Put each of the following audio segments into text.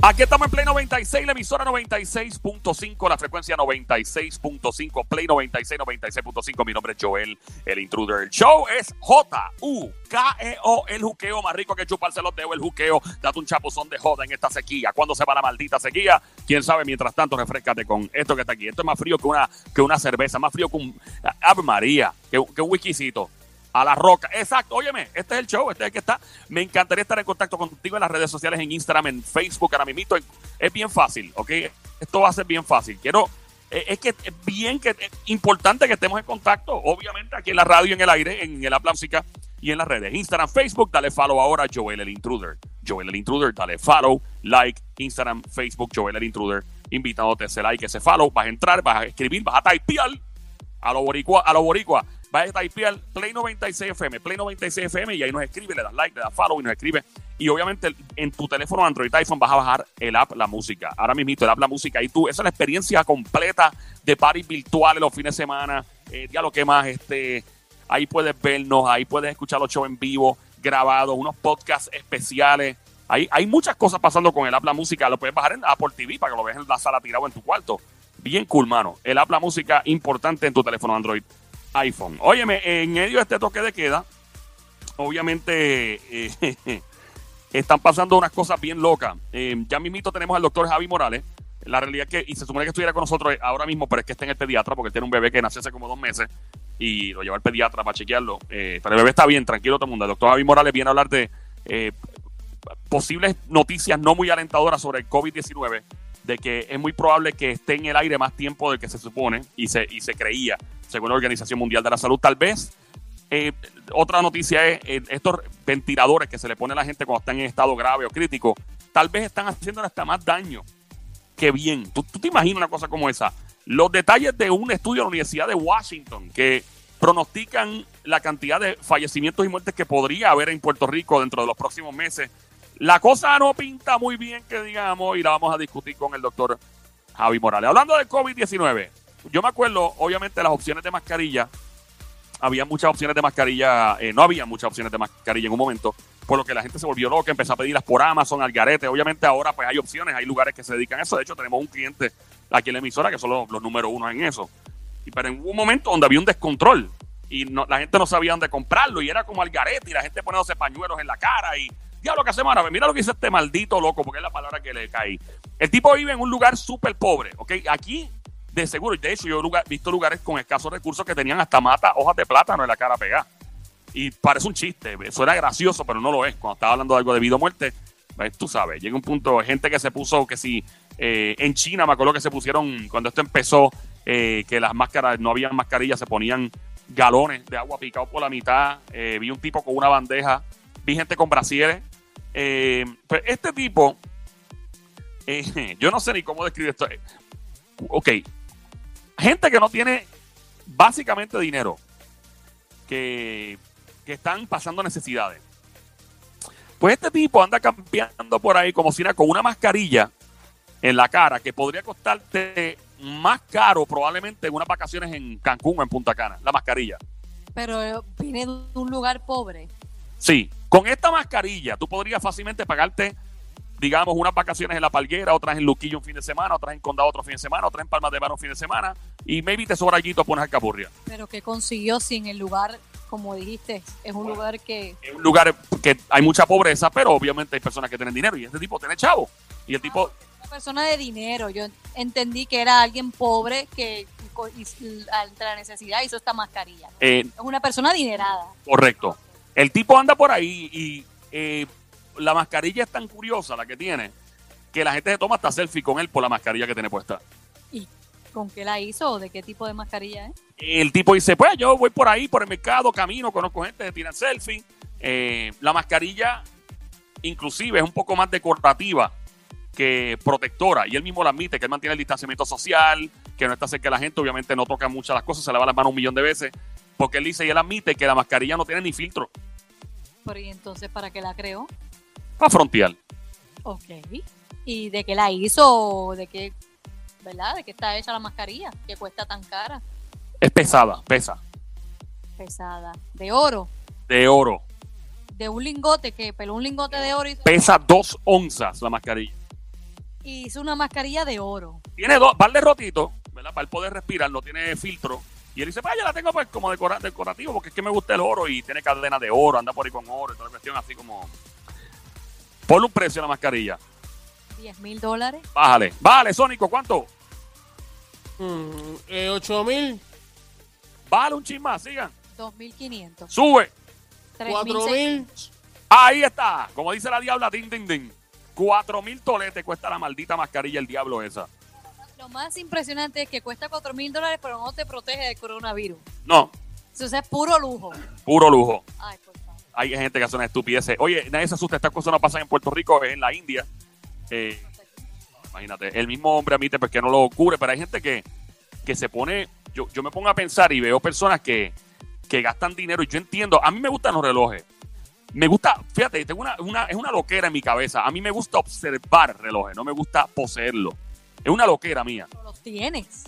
Aquí estamos en Play 96, la emisora 96.5, la frecuencia 96.5, Play 96, 96.5. Mi nombre es Joel, el intruder. El show es J-U-K-E-O, el juqueo más rico que chuparse los dedos, el juqueo. Date un chapuzón de joda en esta sequía. ¿Cuándo se va la maldita sequía? Quién sabe, mientras tanto, refrescate con esto que está aquí. Esto es más frío que una, que una cerveza, más frío que un. Ave María, que, que un whiskycito a la roca. Exacto, óyeme, este es el show, este es el que está. Me encantaría estar en contacto contigo en las redes sociales, en Instagram, en Facebook, ahora mismo. Es bien fácil, ¿ok? Esto va a ser bien fácil. Quiero, eh, es que es bien que es importante que estemos en contacto, obviamente aquí en la radio, en el aire, en el Habla Música y en las redes. Instagram, Facebook, dale follow ahora, Joel el Intruder. Joel el Intruder, dale follow, like, Instagram, Facebook, Joel el Intruder. Invitándote ese like, ese follow. Vas a entrar, vas a escribir, vas a typear a lo boricua, a lo boricua Vaya a typear Play 96 FM, Play 96 FM y ahí nos escribe, le das like, le das follow y nos escribe. Y obviamente en tu teléfono Android iPhone vas a bajar el app La Música. Ahora mismo el app La Música y tú, esa es la experiencia completa de parties virtuales los fines de semana. Eh, ya lo que más, este, ahí puedes vernos, ahí puedes escuchar los shows en vivo, grabados, unos podcasts especiales. Hay, hay muchas cosas pasando con el app La Música. Lo puedes bajar en Apple TV para que lo veas en la sala tirado en tu cuarto. Bien cool, mano. El app La Música importante en tu teléfono Android iPhone. Óyeme, en medio de este toque de queda, obviamente eh, están pasando unas cosas bien locas. Eh, ya mismito tenemos al doctor Javi Morales. La realidad es que, y se supone que estuviera con nosotros ahora mismo, pero es que está en el pediatra porque tiene un bebé que nació hace como dos meses y lo lleva al pediatra para chequearlo. Eh, pero el bebé está bien, tranquilo todo el mundo. El doctor Javi Morales viene a hablar de posibles noticias no muy alentadoras sobre el COVID-19 de que es muy probable que esté en el aire más tiempo del que se supone y se, y se creía según la Organización Mundial de la Salud. Tal vez eh, otra noticia es eh, estos ventiladores que se le pone a la gente cuando están en estado grave o crítico, tal vez están haciendo hasta más daño que bien. ¿Tú, te imaginas una cosa como esa. Los detalles de un estudio de la Universidad de Washington que pronostican la cantidad de fallecimientos y muertes que podría haber en Puerto Rico dentro de los próximos meses. La cosa no pinta muy bien, que digamos, y la vamos a discutir con el doctor Javi Morales. Hablando del COVID-19, yo me acuerdo, obviamente, las opciones de mascarilla. Había muchas opciones de mascarilla, eh, no había muchas opciones de mascarilla en un momento, por lo que la gente se volvió loca, empezó a pedirlas por Amazon, al garete. Obviamente ahora pues hay opciones, hay lugares que se dedican a eso. De hecho, tenemos un cliente aquí en la emisora que son los, números número uno en eso. Y, pero en un momento donde había un descontrol y la gente no sabía dónde comprarlo y era como al garete y la gente poniéndose pañuelos en la cara y diablo que hace semana, mira lo que dice este maldito loco, porque es la palabra que le cae. El tipo vive en un lugar súper pobre, ¿ok? Aquí de seguro. De hecho, yo he visto lugares con escasos recursos que tenían hasta mata, hojas de plátano en la cara pegada. Y parece un chiste, eso era gracioso, pero no lo es. Cuando estaba hablando de algo de vida o muerte, pues, tú sabes, llega un punto, gente que se puso, que si eh, en China me acuerdo que se pusieron, cuando esto empezó, eh, que las máscaras, no había mascarillas, se ponían galones de agua picado por la mitad. Eh, vi un tipo con una bandeja, vi gente con brasieres. pues este tipo, yo no sé ni cómo describir esto. Ok, gente que no tiene básicamente dinero, que, están pasando necesidades. Pues este tipo anda campeando por ahí como si era con una mascarilla en la cara que podría costarte más caro probablemente en unas vacaciones en Cancún o en Punta Cana, la mascarilla. Pero viene de un lugar pobre. Sí, con esta mascarilla tú podrías fácilmente pagarte digamos, unas vacaciones en La Palguera, otras en Luquillo un fin de semana, otras en Condado otro fin de semana, otras en Palma de Mar un fin de semana, y maybe te sobra allí pones Alcapurria. Pero que consiguió sin el lugar, como dijiste, es un lugar que... Es un lugar que hay mucha pobreza, pero obviamente hay personas que tienen dinero, y este tipo tiene chavo. Y el tipo... Una persona de dinero, yo entendí que era alguien pobre que ante la necesidad hizo esta mascarilla. Eh, es una persona adinerada. Correcto. El tipo anda por ahí y eh, la mascarilla es tan curiosa la que tiene que la gente se toma hasta selfie con él por la mascarilla que tiene puesta. ¿Y con qué la hizo o de qué tipo de mascarilla es? El tipo dice, pues yo voy por ahí, por el mercado, camino, conozco gente que tiran selfie. Eh, la mascarilla inclusive es un poco más decorativa que protectora. Y él mismo lo admite, que él mantiene el distanciamiento social, que no está cerca de la gente, obviamente no toca muchas las cosas, se lava las manos un millón de veces, porque él dice y él admite que la mascarilla no tiene ni filtro. Pero ¿y entonces para qué la creó? A frontear. Ok. ¿Y de qué la hizo? ¿De qué, verdad? ¿De qué está hecha la mascarilla? ¿Qué cuesta tan cara? Es pesada, pesa. Pesada. ¿De oro? De oro. ¿De un lingote que peló un lingote de oro? Y... Pesa dos onzas la mascarilla. Y hizo una mascarilla de oro. Tiene dos, par de rotitos, ¿verdad? Para él poder respirar, no tiene filtro. Y él dice, vaya, la tengo pues como decorativo porque es que me gusta el oro y tiene cadena de oro, anda por ahí con oro y toda la cuestión así como... Ponle un precio a la mascarilla. 10 mil dólares. Bájale. Vale, Sónico, ¿cuánto? Mm, eh, 8 mil. Vale, un chisme más, sigan. 2.500. Sube. 4 mil. Ahí está. Como dice la diabla, din, din, din. 4 mil toletes cuesta la maldita mascarilla el diablo esa. Lo más impresionante es que cuesta 4 mil dólares, pero no te protege del coronavirus. No. Eso es puro lujo. Puro lujo. Ay, por favor. Hay gente que hace una estupidez. Oye, nadie se asusta. Estas cosas no pasan en Puerto Rico, es en la India. Eh, imagínate, el mismo hombre admite pues, que no lo cubre, pero hay gente que, que se pone. Yo, yo me pongo a pensar y veo personas que, que gastan dinero y yo entiendo. A mí me gustan los relojes. Me gusta, fíjate, tengo una, una, es una loquera en mi cabeza. A mí me gusta observar relojes, no me gusta poseerlo. Es una loquera mía. No los tienes.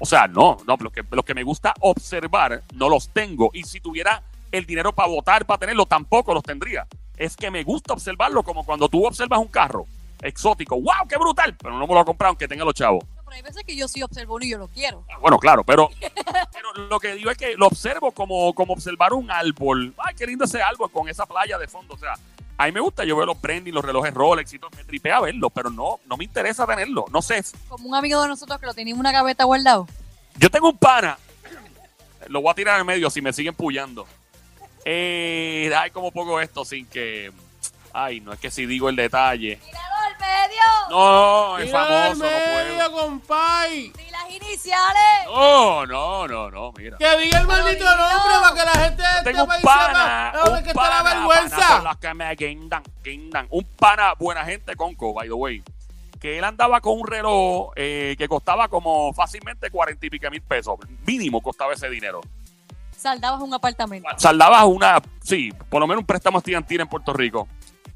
O sea, no, no, los que, los que me gusta observar no los tengo. Y si tuviera el dinero para votar, para tenerlo, tampoco los tendría. Es que me gusta observarlo como cuando tú observas un carro exótico. ¡Wow, qué brutal! Pero no me lo he comprado aunque tenga los chavos. No, pero hay veces que yo sí observo uno y yo lo quiero. Ah, Bueno, claro, pero, pero lo que digo es que lo observo como, como observar un árbol. Ay, qué lindo ese árbol con esa playa de fondo. O sea, a mí me gusta, yo veo los Brandy, los relojes Rolex y todo, me tripea verlo, pero no, no me interesa tenerlo. No sé. Como un amigo de nosotros que lo tenía en una gaveta guardado. Yo tengo un pana, lo voy a tirar en medio si me siguen pullando. Eh, ay, como pongo esto sin que. Ay, no es que si digo el detalle. ¡Tíralo al medio! No, es Mira famoso, el no medio, puedo. compay. ¡Ni las iniciales! No, no, no, no, mira. Que diga el maldito dilo. nombre para que la gente de este Tengo un pana, sepa dónde un que está pana, vergüenza. las que me guindan, guindan. Un pana, buena gente, Conco, by the way. Que él andaba con un reloj eh, que costaba como fácilmente cuarenta y pico mil pesos. Mínimo costaba ese dinero. Saldabas un apartamento. Saldabas una, sí, por lo menos un préstamo estudiantil en Puerto Rico.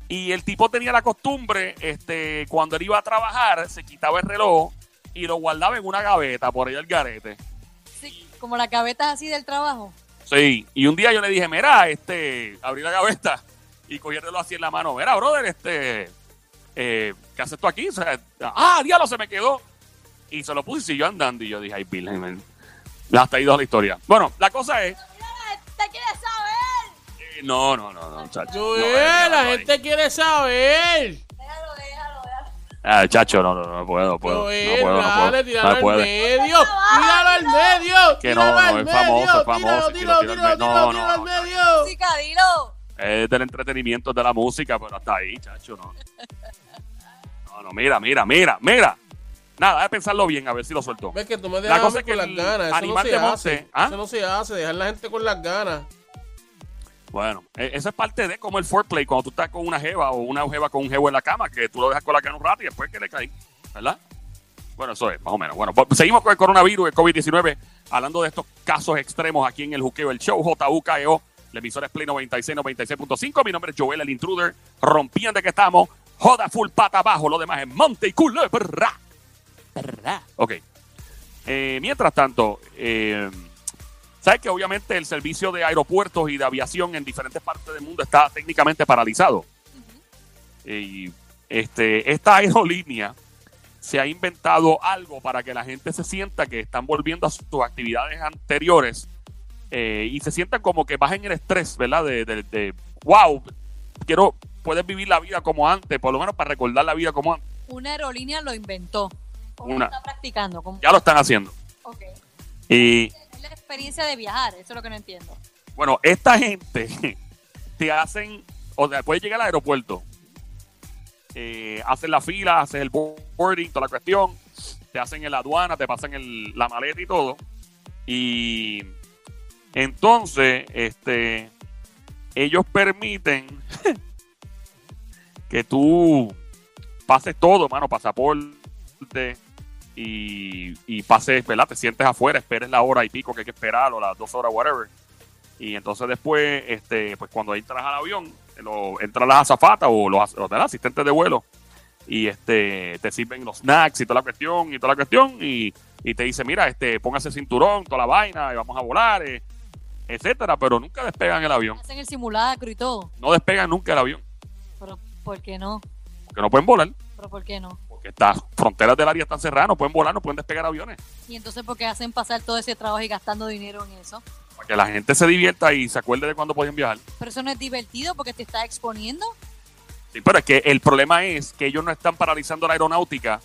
Y el tipo tenía la costumbre, este, cuando él iba a trabajar, se quitaba el reloj y lo guardaba en una gaveta por ahí al garete. Sí, como las gavetas así del trabajo. Sí, y un día yo le dije, mira, este, abrí la gaveta y cogí el reloj así en la mano. Mira, brother, este, eh, ¿qué haces tú aquí? O sea, ah, diablo, se me quedó. Y se lo puse y siguió andando. Y yo dije, ay, Bill, man. hasta ahí dos la historia. Bueno, la cosa es, ¡Mira, te quieres saber! eh, no, no, no, no, chacho. La gente quiere saber. Déjalo, déjalo, déjalo. Ah, chacho, no, no, no puedo, no puedo. No puedo, no puedo. tíralo No al puede. medio. Tíralo al medio. Que no, no, es famoso, es famoso, Tíralo, tíralo, tíralo, tíralo, al no, medio. Música, dilo. Es del entretenimiento, de la música, pero hasta ahí, chacho, no. No, no, mira, mira, mira, mira. Nada, de pensarlo bien, a ver si lo suelto. Ves que tú me La dejas cosa a es mí con que las ganas. Eso no animal se de monte, hace. ¿ah? Eso no se hace, dejar la gente con las ganas. Bueno, e- eso es parte de como el foreplay, cuando tú estás con una jeva o una jeva con un jevo en la cama, que tú lo dejas con la cana un rato y después que le cae, ¿verdad? Bueno, eso es, más o menos. Bueno, pues seguimos con el coronavirus, el COVID-19, hablando de estos casos extremos aquí en el Juqueo, el show JUKEO, la emisora es Play 96, 96.5. Mi nombre es Joel, el intruder, rompiendo de que estamos, joda full pata abajo, lo demás es monte y culebra. Ok. Eh, mientras tanto, eh, sabes que obviamente el servicio de aeropuertos y de aviación en diferentes partes del mundo está técnicamente paralizado. Y este, esta aerolínea se ha inventado algo para que la gente se sienta que están volviendo a sus actividades anteriores eh, y se sientan como que bajen el estrés, ¿verdad? De, de, de, wow, quiero, puedes vivir la vida como antes, por lo menos para recordar la vida como antes. Una aerolínea lo inventó. ¿Cómo Una. lo está practicando? ¿Cómo? Ya lo están haciendo. Ok. Y Es la experiencia de viajar, eso es lo que no entiendo. Bueno, esta gente te hacen, o sea, puedes llegar al aeropuerto, eh, hacen la fila, haces el boarding, toda la cuestión, te hacen en la aduana, te pasan el, la maleta y todo. Y entonces, este, ellos permiten que tú pases todo, mano, pasaporte y, y pases, ¿verdad? Te sientes afuera, esperes la hora y pico que hay que esperar o las dos horas, whatever. Y entonces después, este, pues cuando entras al avión, lo, entran las azafatas o los, asistentes de vuelo y este te sirven los snacks y toda la cuestión y toda la cuestión y, y te dice, mira, este, póngase cinturón, toda la vaina y vamos a volar, eh, etcétera, pero nunca despegan el avión. Hacen el simulacro y todo. No despegan nunca el avión, Pero ¿por qué no? porque no pueden volar. Pero ¿por qué no? Porque estas fronteras del área están cerradas, no pueden volar, no pueden despegar aviones. Y entonces, ¿por qué hacen pasar todo ese trabajo y gastando dinero en eso? Para que la gente se divierta y se acuerde de cuándo podían viajar. Pero eso no es divertido porque te está exponiendo. Sí, pero es que el problema es que ellos no están paralizando la aeronáutica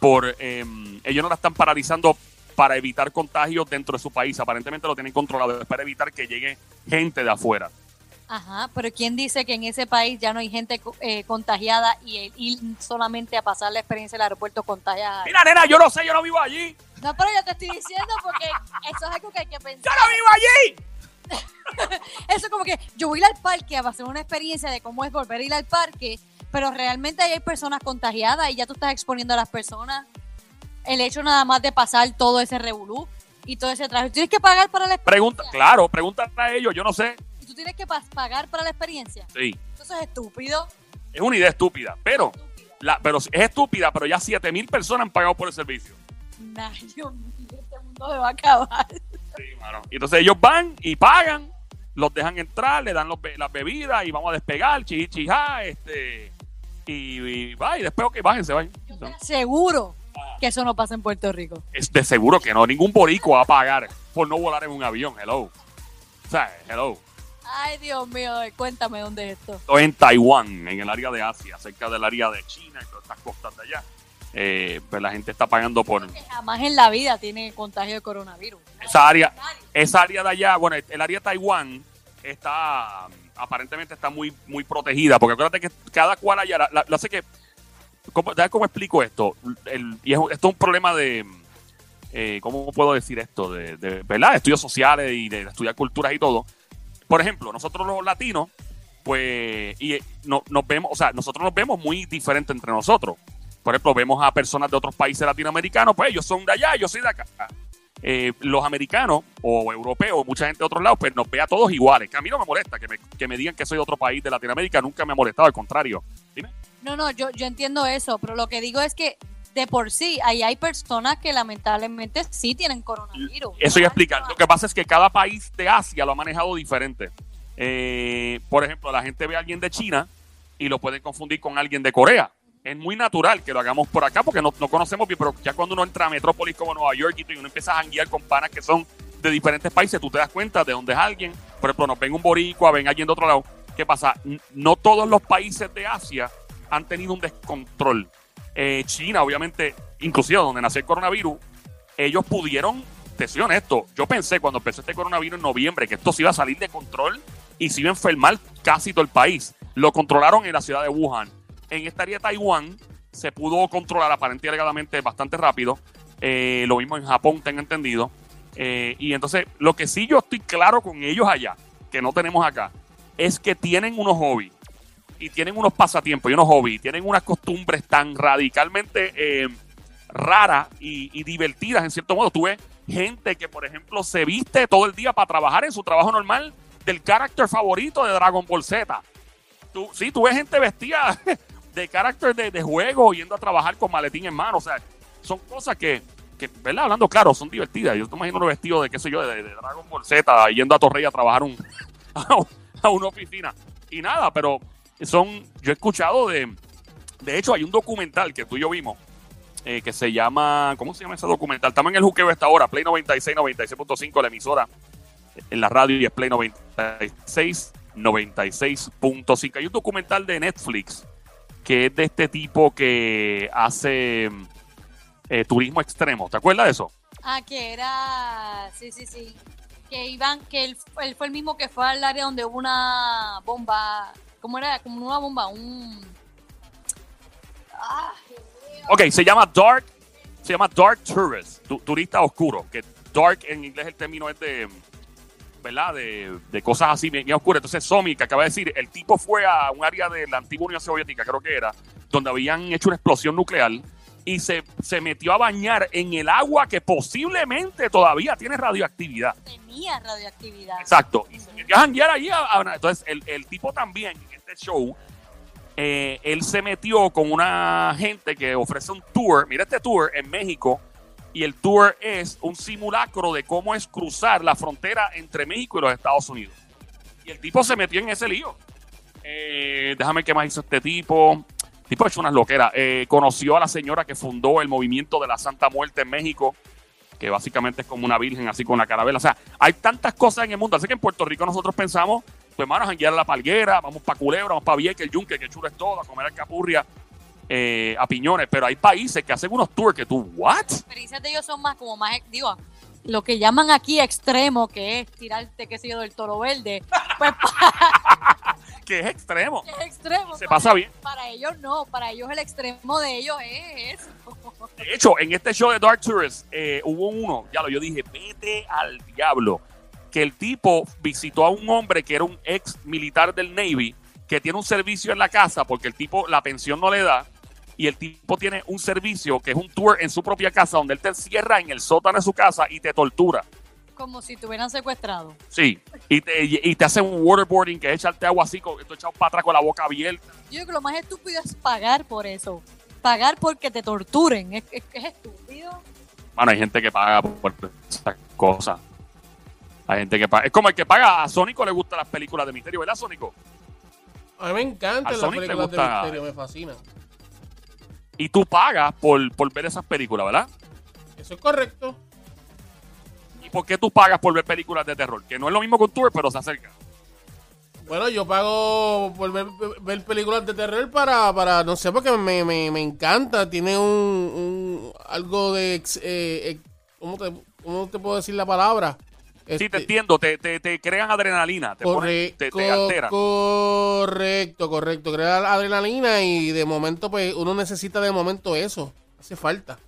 por... Em, ellos no la están paralizando para evitar contagios dentro de su país. Aparentemente lo tienen controlado, es para evitar que llegue gente de afuera. Ajá, pero ¿quién dice que en ese país ya no hay gente eh, contagiada y ir solamente a pasar la experiencia del aeropuerto contagiada? Mira, nena, yo no sé, yo no vivo allí. No, pero yo te estoy diciendo porque eso es algo que hay que pensar. ¡Yo no vivo allí! eso es como que yo voy a ir al parque a hacer una experiencia de cómo es volver a ir al parque, pero realmente hay personas contagiadas y ya tú estás exponiendo a las personas. El hecho nada más de pasar todo ese revolú y todo ese trabajo. ¿Tienes que pagar para la experiencia? Pregunta, claro, pregúntale a ellos, yo no sé tú tienes que pagar para la experiencia. Sí. Eso es estúpido. Es una idea estúpida, pero, La, pero es estúpida, pero ya 7 mil personas han pagado por el servicio. Nah, Dios mío, este mundo se va a acabar. Sí, mano. Y entonces ellos van y pagan, los dejan entrar, le dan los, las bebidas y vamos a despegar, chichijá, este, y, va, y después, ok, bájense, vayan. seguro que eso no pasa en Puerto Rico. Es de seguro que no, ningún borico va a pagar por no volar en un avión, hello. O sea, hello. Ay, Dios mío, cuéntame dónde es esto. Esto en Taiwán, en el área de Asia, cerca del área de China y todas estas costas de allá. Eh, pues la gente está pagando por... jamás en la vida tiene contagio de coronavirus. Esa área, esa área de allá, bueno, el área de Taiwán está, aparentemente está muy, muy protegida, porque acuérdate que cada cual allá, lo hace que, ¿cómo, ¿cómo explico esto? y esto es un problema de, eh, ¿cómo puedo decir esto? De, de, ¿verdad? estudios sociales y de estudiar culturas y todo por ejemplo, nosotros los latinos, pues, y eh, no, nos vemos, o sea, nosotros nos vemos muy diferentes entre nosotros. Por ejemplo, vemos a personas de otros países latinoamericanos, pues ellos son de allá, yo soy de acá. Eh, los americanos o europeos, mucha gente de otros lados, pues nos ve a todos iguales. Que a mí no me molesta que me, digan que soy de otro país de Latinoamérica, nunca me ha molestado, al contrario. Dime. No, no, yo, yo entiendo eso, pero lo que digo es que de por sí, ahí hay personas que lamentablemente sí tienen coronavirus. Eso ya explicar. Lo que pasa es que cada país de Asia lo ha manejado diferente. Eh, por ejemplo, la gente ve a alguien de China y lo pueden confundir con alguien de Corea. Es muy natural que lo hagamos por acá porque no, conocemos bien, pero ya cuando uno entra a metrópolis como Nueva York y uno empieza a janguear con panas que son de diferentes países, tú te das cuenta de dónde es alguien. Por ejemplo, nos ven un boricua, ven alguien de otro lado. ¿Qué pasa? No todos los países de Asia han tenido un descontrol. Eh, China, obviamente, inclusive donde nació el coronavirus, ellos pudieron, te soy honesto, yo pensé cuando empezó este coronavirus en noviembre que esto se iba a salir de control y se iba a enfermar casi todo el país. Lo controlaron en la ciudad de Wuhan. En esta área de Taiwán se pudo controlar aparentemente bastante rápido. Eh, lo mismo en Japón, tengo entendido. Eh, y entonces, lo que sí yo estoy claro con ellos allá, que no tenemos acá, es que tienen unos hobbies y tienen unos pasatiempos y unos hobbies, tienen unas costumbres tan radicalmente eh, raras y, divertidas, en cierto modo. Tú ves gente que, por ejemplo, se viste todo el día para trabajar en su trabajo normal del carácter favorito de Dragon Ball Z. Tú, sí, tú ves gente vestida de carácter de, juego yendo a trabajar con maletín en mano. O sea, son cosas que, ¿verdad? Hablando claro, son divertidas. Yo te imagino uno vestido de, qué sé yo, de, Dragon Ball Z, yendo a Torrey a trabajar a una oficina. Y nada, pero son, yo he escuchado de, de hecho hay un documental que tú y yo vimos, eh, que se llama, ¿cómo se llama ese documental? Estamos en el juqueo esta hora, Play 96, 96.5, la emisora en la radio y es Play 96, 96.5. Hay un documental de Netflix que es de este tipo que hace eh, turismo extremo. ¿Te acuerdas de eso? Ah, que era, sí, sí, sí. Que iban, que él fue el mismo que fue al área donde hubo una bomba ¿Cómo era? Como una bomba, un... Ah, ok, se llama Dark, se llama Dark Tourist, turista oscuro, que dark en inglés el término es de, ¿verdad? De, de cosas así bien, oscuras. Entonces, Somi, que acaba de decir, el tipo fue a un área de la antigua Unión Soviética, creo que era, donde habían hecho una explosión nuclear y se, se metió a bañar en el agua que posiblemente todavía tiene radioactividad. Tenía radioactividad. Exacto. Y se metió a janguear allí. entonces, el, el tipo también show, eh, él se metió con una gente que ofrece un tour. Mira este tour en México. Y el tour es un simulacro de cómo es cruzar la frontera entre México y los Estados Unidos. Y el tipo se metió en ese lío. Eh, déjame que más hizo este tipo. tipo ha hecho unas loqueras. Eh, conoció a la señora que fundó el movimiento de la Santa Muerte en México, que básicamente es como una virgen así con la carabela. O sea, hay tantas cosas en el mundo. Así que en Puerto Rico nosotros pensamos, pues hermanos, a guiar a la palguera, vamos para Culebra, vamos para Vieques, el Yunque, que chulo es todo, a comer alcapurria, eh, a piñones. Pero hay países que hacen unos tours que tú, ¿what? Las experiencias de ellos son más como más, digo, lo que llaman aquí extremo, que es tirarte, qué sé yo, del toro verde. Pues Que es extremo. es extremo. Se para- pasa bien. Para ellos no, para ellos el extremo de ellos es eso. De hecho, en este show de Dark Tourist eh, hubo uno, ya lo yo dije, vete al diablo, que el tipo visitó a un hombre que era un ex militar del Navy, que tiene un servicio en la casa porque el tipo la pensión no le da, y el tipo tiene un servicio que es un tour en su propia casa donde él te encierra en el sótano de su casa y te tortura. Como si te hubieran secuestrado. Sí, y te, y te hace un waterboarding que es echarte agua así, con, tú echado para atrás con la boca abierta. Yo creo que lo más estúpido es pagar por eso. Pagar porque te torturen. Es, es, es estúpido. Bueno, hay gente que paga por esas cosas. Hay gente que paga. Es como el que paga a Sónico le gustan las películas de misterio, ¿verdad, Sónico? A mí me encantan las películas de gusta- misterio, me fascinan. Y tú pagas por, por ver esas películas, ¿verdad? Eso es correcto. ¿Y por qué tú pagas por ver películas de terror? Que no es lo mismo que un tour, pero se acerca. Bueno, yo pago por ver, ver películas de terror para, para no sé, porque me, me, me encanta. Tiene un, un- algo de... eh, ¿cómo, te, ¿Cómo te puedo decir la palabra? Sí, te Este, entiendo, te, te, te crean adrenalina, te, ponen- te, alteran. correcto, correcto. Crea la adrenalina y de momento, pues, uno necesita de momento eso. Hace falta.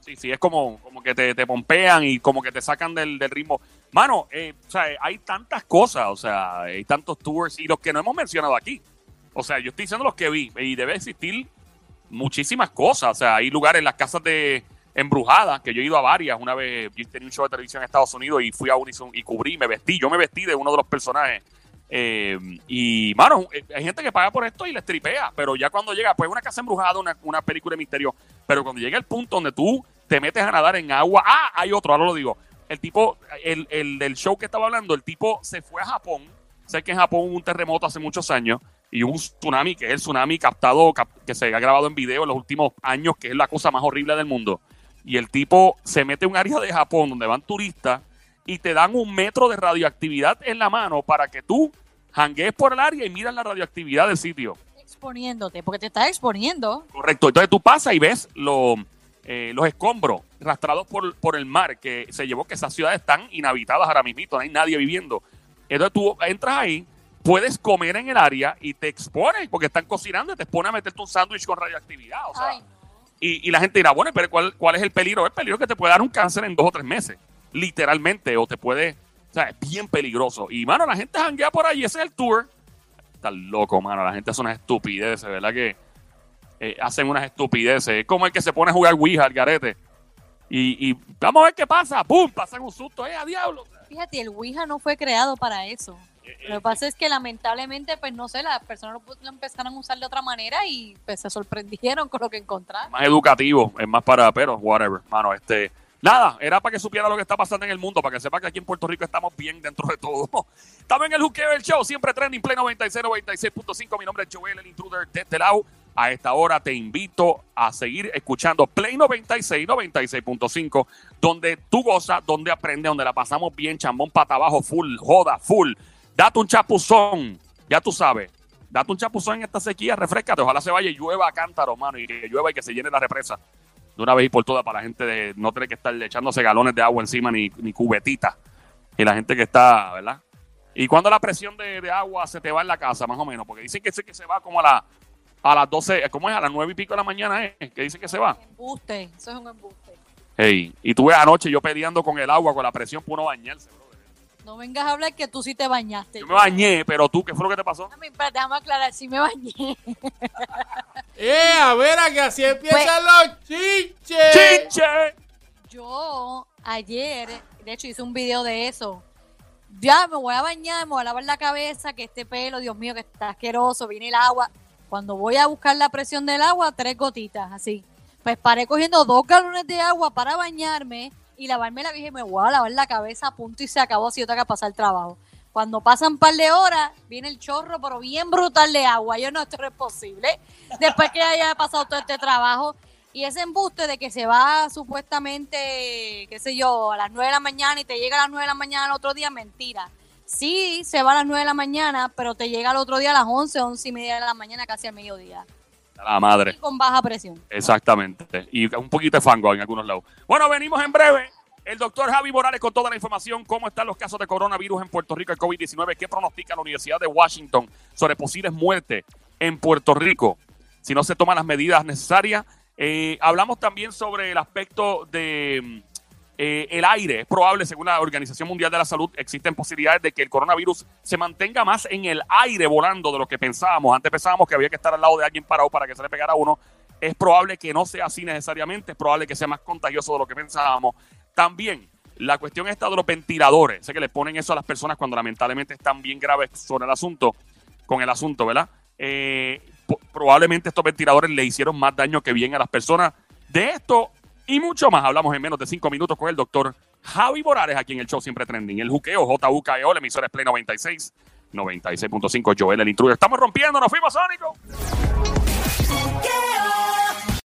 Sí, sí, es como, como que te, te pompean y como que te sacan del, del ritmo. Mano, eh, o sea, hay tantas cosas, o sea, hay tantos tours y los que no hemos mencionado aquí. O sea, yo estoy diciendo los que vi y debe existir muchísimas cosas. O sea, hay lugares, las casas de embrujadas, que yo he ido a varias. Una vez yo tenía un show de televisión en Estados Unidos y fui a Unison y cubrí, me vestí, yo me vestí de uno de los personajes. Eh, y, mano, eh, hay gente que paga por esto y les tripea, pero ya cuando llega, pues una casa embrujada, una, una película de misterio, pero cuando llega el punto donde tú te metes a nadar en agua, ah, hay otro, ahora lo digo, el tipo, el, el del show que estaba hablando, el tipo se fue a Japón, sé que en Japón hubo un terremoto hace muchos años y un tsunami, que es el tsunami captado, cap- que se ha grabado en video en los últimos años, que es la cosa más horrible del mundo. Y el tipo se mete a un área de Japón donde van turistas y te dan un metro de radioactividad en la mano para que tú janguees por el área y miras la radioactividad del sitio. Exponiéndote, porque te estás exponiendo. Correcto. Entonces tú pasas y ves lo- eh, los escombros arrastrados por, por el mar que se llevó que esas ciudades están inhabitadas ahora mismo, no hay nadie viviendo. Entonces tú entras ahí, puedes comer en el área y te expones porque están cocinando y te expones a meterte un sándwich con radioactividad. O sea, Ay. Y, la gente dirá, bueno, pero ¿cuál, ¿cuál es el peligro? El peligro es que te puede dar un cáncer en dos o tres meses, literalmente, o te puede, o sea, es bien peligroso. Y, mano, la gente janguea por ahí, ese es el tour. Está loco, mano, la gente hace unas estupideces, ¿verdad? Que eh, hacen unas estupideces. Es como el que se pone a jugar Ouija al garete. Y, y vamos a ver qué pasa. ¡Pum! Pasan un susto, ¡eh, a diablo! Fíjate, el Ouija no fue creado para eso. Lo que pasa es que lamentablemente, pues no sé, las personas lo, empezaron a usar de otra manera y pues se sorprendieron con lo que encontraron. más educativo, es más para, pero whatever, mano, este, nada, era para que supiera lo que está pasando en el mundo, para que sepa que aquí en Puerto Rico estamos bien dentro de todo. En el Juqueo del Show, siempre trending, Play 96, 96.5, mi nombre es Joel, el intruder de este lado. A esta hora te invito a seguir escuchando Play 96, 96.5, donde tú gozas, donde aprendes, donde la pasamos bien, chambón pata abajo, full, joda, full. Date un chapuzón, ya tú sabes. Date un chapuzón en esta sequía, refrescate. Ojalá se vaya y llueva a cántaro, mano, y que llueva y que se llene la represa de una vez y por todas para la gente de no tener que estar echándose galones de agua encima ni, ni cubetitas. Y la gente que está, ¿verdad? Y cuando la presión de, de agua se te va en la casa, más o menos, porque dicen que, se- que se va como a, la, a las 12, ¿cómo es? A las 9 y pico de la mañana, ¿eh? Que dicen que se va. Embuste, eso es un embuste. Hey, y tú ves anoche yo peleando con el agua, con la presión por uno bañarse, brother. No vengas a hablar que tú sí te bañaste. Yo me bañé, pero tú, ¿qué fue lo que te pasó? Déjame, espérate, déjame aclarar, sí me bañé. ¡Eh, a ver, a que así empiezan Pues- los chiches! ¡Chiche! Yo ayer, de hecho hice un video de eso. Ya me voy a bañar, me voy a lavar la cabeza, que este pelo, Dios mío, que está asqueroso, viene el agua. Cuando voy a buscar la presión del agua, tres gotitas, así. Pues paré cogiendo dos galones de agua para bañarme y lavarme la dije, me voy a lavar la cabeza a punto y se acabó si yo tengo que pasar trabajo. Cuando pasan un par de horas, viene el chorro, pero bien brutal de agua. Yo no, esto no es posible. Después que haya pasado todo este trabajo. Y ese embuste de que se va supuestamente, qué sé yo, a las 9 de la mañana y te llega a las 9 de la mañana el otro día, mentira. Sí, se va a las 9 de la mañana, pero te llega el otro día a las 11, 11 y media de la mañana, casi al mediodía. La madre. Y con baja presión. Exactamente. Y un poquito de fango en algunos lados. Bueno, venimos en breve. El doctor Javi Morales con toda la información, cómo están los casos de coronavirus en Puerto Rico, el COVID-19, qué pronostica la Universidad de Washington sobre posibles muertes en Puerto Rico si no se toman las medidas necesarias. Eh, hablamos también sobre el aspecto de eh, el aire. Es probable, según la Organización Mundial de la Salud, existen posibilidades de que el coronavirus se mantenga más en el aire volando de lo que pensábamos. Antes pensábamos que había que estar al lado de alguien parado para que se le pegara a uno. Es probable que no sea así necesariamente, es probable que sea más contagioso de lo que pensábamos. También la cuestión está de los ventiladores. Sé que le ponen eso a las personas cuando lamentablemente están bien graves sobre el asunto, con el asunto, ¿verdad? Eh, probablemente estos ventiladores le hicieron más daño que bien a las personas. De esto y mucho más hablamos en menos de cinco minutos con el doctor Javi Morales, aquí en el show Siempre Trending. El juqueo, JUKEO, la emisora es Play 96, 96.5, Joel, el intruder. Estamos rompiendo, nos fuimos, Sónico.